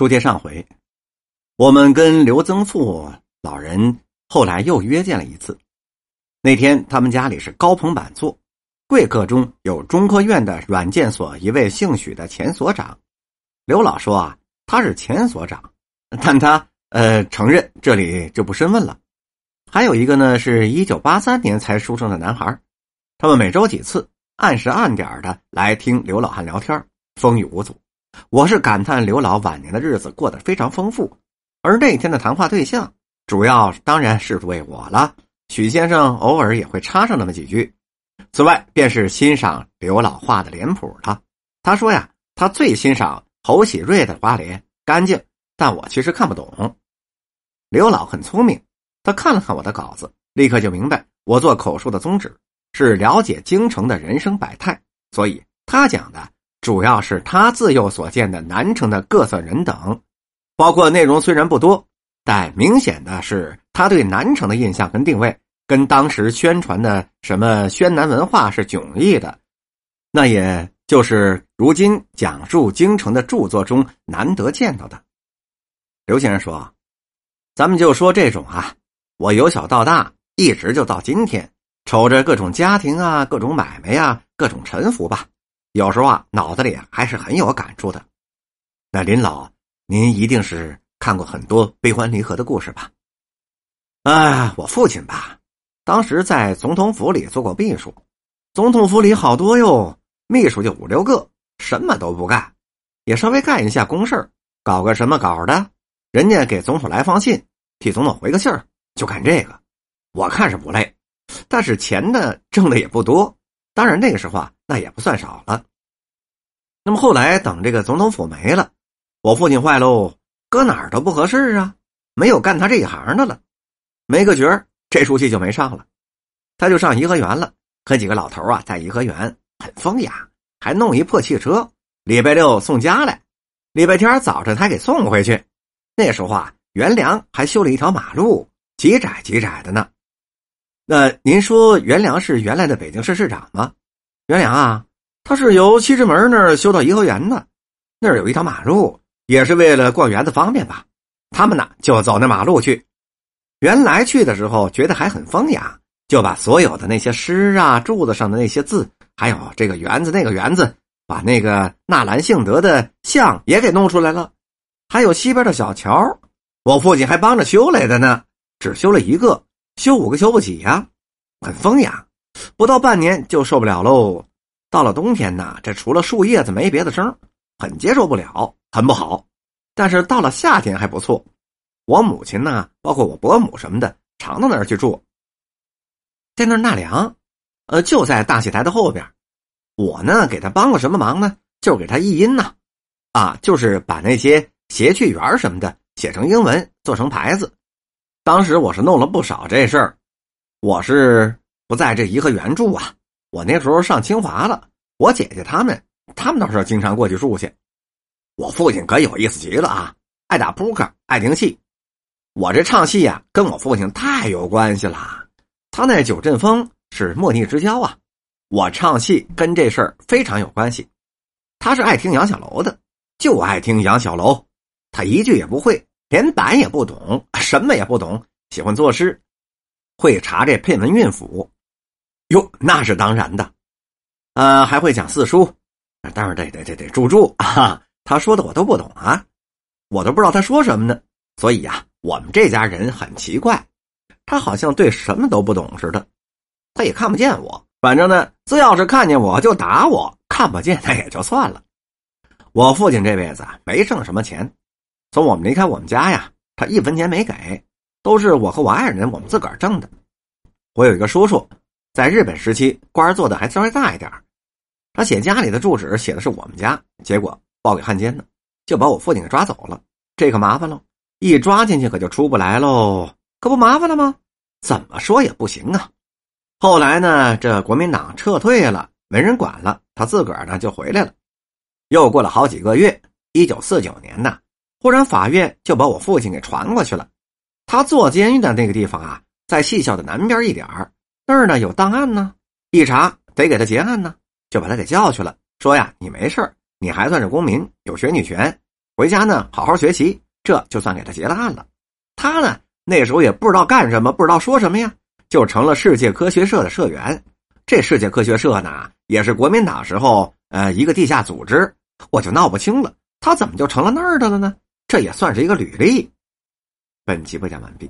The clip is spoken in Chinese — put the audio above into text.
书接上回，我们跟刘增富老人后来又约见了一次。那天他们家里是高朋满座，贵客中有中科院的软件所一位姓许的前所长。刘老说啊，他是前所长，但他呃承认这里就不深问了。还有一个呢，是一九八三年才出生的男孩，他们每周几次按时按点的来听刘老汉聊天，风雨无阻。我是感叹刘老晚年的日子过得非常丰富，而那天的谈话对象主要当然是为我了。许先生偶尔也会插上那么几句，此外便是欣赏刘老画的脸谱了。他说呀，他最欣赏侯喜瑞的花脸，干净，但我其实看不懂。刘老很聪明，他看了看我的稿子，立刻就明白我做口述的宗旨是了解京城的人生百态，所以他讲的。主要是他自幼所见的南城的各色人等，包括内容虽然不多，但明显的是他对南城的印象跟定位，跟当时宣传的什么宣南文化是迥异的，那也就是如今讲述京城的著作中难得见到的。刘先生说：“咱们就说这种啊，我由小到大一直就到今天，瞅着各种家庭啊，各种买卖呀，各种沉浮吧。”有时候啊，脑子里还是很有感触的。那林老，您一定是看过很多悲欢离合的故事吧？啊，我父亲吧，当时在总统府里做过秘书，总统府里好多哟，秘书就五六个，什么都不干，也稍微干一下公事搞个什么稿的，人家给总统来封信，替总统回个信儿，就干这个。我看是不累，但是钱呢，挣的也不多。当然那个时候啊。那也不算少了。那么后来等这个总统府没了，我父亲坏喽，搁哪儿都不合适啊，没有干他这一行的了，没个角这出戏就没上了。他就上颐和园了，和几个老头啊在颐和园很风雅，还弄一破汽车，礼拜六送家来，礼拜天早晨还给送回去。那时候啊，元良还修了一条马路，极窄极窄的呢。那您说元良是原来的北京市市长吗？元良啊，他是由西直门那儿修到颐和园的，那儿有一条马路，也是为了逛园子方便吧。他们呢就走那马路去。原来去的时候觉得还很风雅，就把所有的那些诗啊、柱子上的那些字，还有这个园子那个园子，把那个纳兰性德的像也给弄出来了。还有西边的小桥，我父亲还帮着修来的呢，只修了一个，修五个修不起呀，很风雅。不到半年就受不了喽。到了冬天呢，这除了树叶子没别的声，很接受不了，很不好。但是到了夏天还不错。我母亲呢，包括我伯母什么的，常到那儿去住，在那儿纳凉。呃，就在大戏台的后边。我呢，给他帮了什么忙呢？就给他译音呐，啊，就是把那些谐趣园什么的写成英文，做成牌子。当时我是弄了不少这事儿，我是。不在这颐和园住啊！我那时候上清华了，我姐姐他们，他们倒是经常过去住去。我父亲可有意思极了啊，爱打扑克，爱听戏。我这唱戏呀，跟我父亲太有关系了。他那九阵风是莫逆之交啊，我唱戏跟这事儿非常有关系。他是爱听杨小楼的，就爱听杨小楼。他一句也不会，连板也不懂，什么也不懂，喜欢作诗，会查这配文韵府。哟，那是当然的，呃，还会讲四书，当然得得得得注注啊！他说的我都不懂啊，我都不知道他说什么呢。所以呀，我们这家人很奇怪，他好像对什么都不懂似的。他也看不见我，反正呢，只要是看见我就打我，看不见那也就算了。我父亲这辈子没挣什么钱，从我们离开我们家呀，他一分钱没给，都是我和我爱人我们自个儿挣的。我有一个叔叔。在日本时期，官做的还稍微大一点他写家里的住址写的是我们家，结果报给汉奸了，就把我父亲给抓走了。这可麻烦喽，一抓进去可就出不来喽，可不麻烦了吗？怎么说也不行啊。后来呢，这国民党撤退了，没人管了，他自个儿呢就回来了。又过了好几个月，一九四九年呢，忽然法院就把我父亲给传过去了。他坐监狱的那个地方啊，在戏校的南边一点儿。那儿呢有档案呢，一查得给他结案呢，就把他给叫去了。说呀，你没事你还算是公民，有选举权，回家呢好好学习，这就算给他结了案了。他呢那时候也不知道干什么，不知道说什么呀，就成了世界科学社的社员。这世界科学社呢，也是国民党时候呃一个地下组织，我就闹不清了，他怎么就成了那儿的了呢？这也算是一个履历。本集播讲完毕。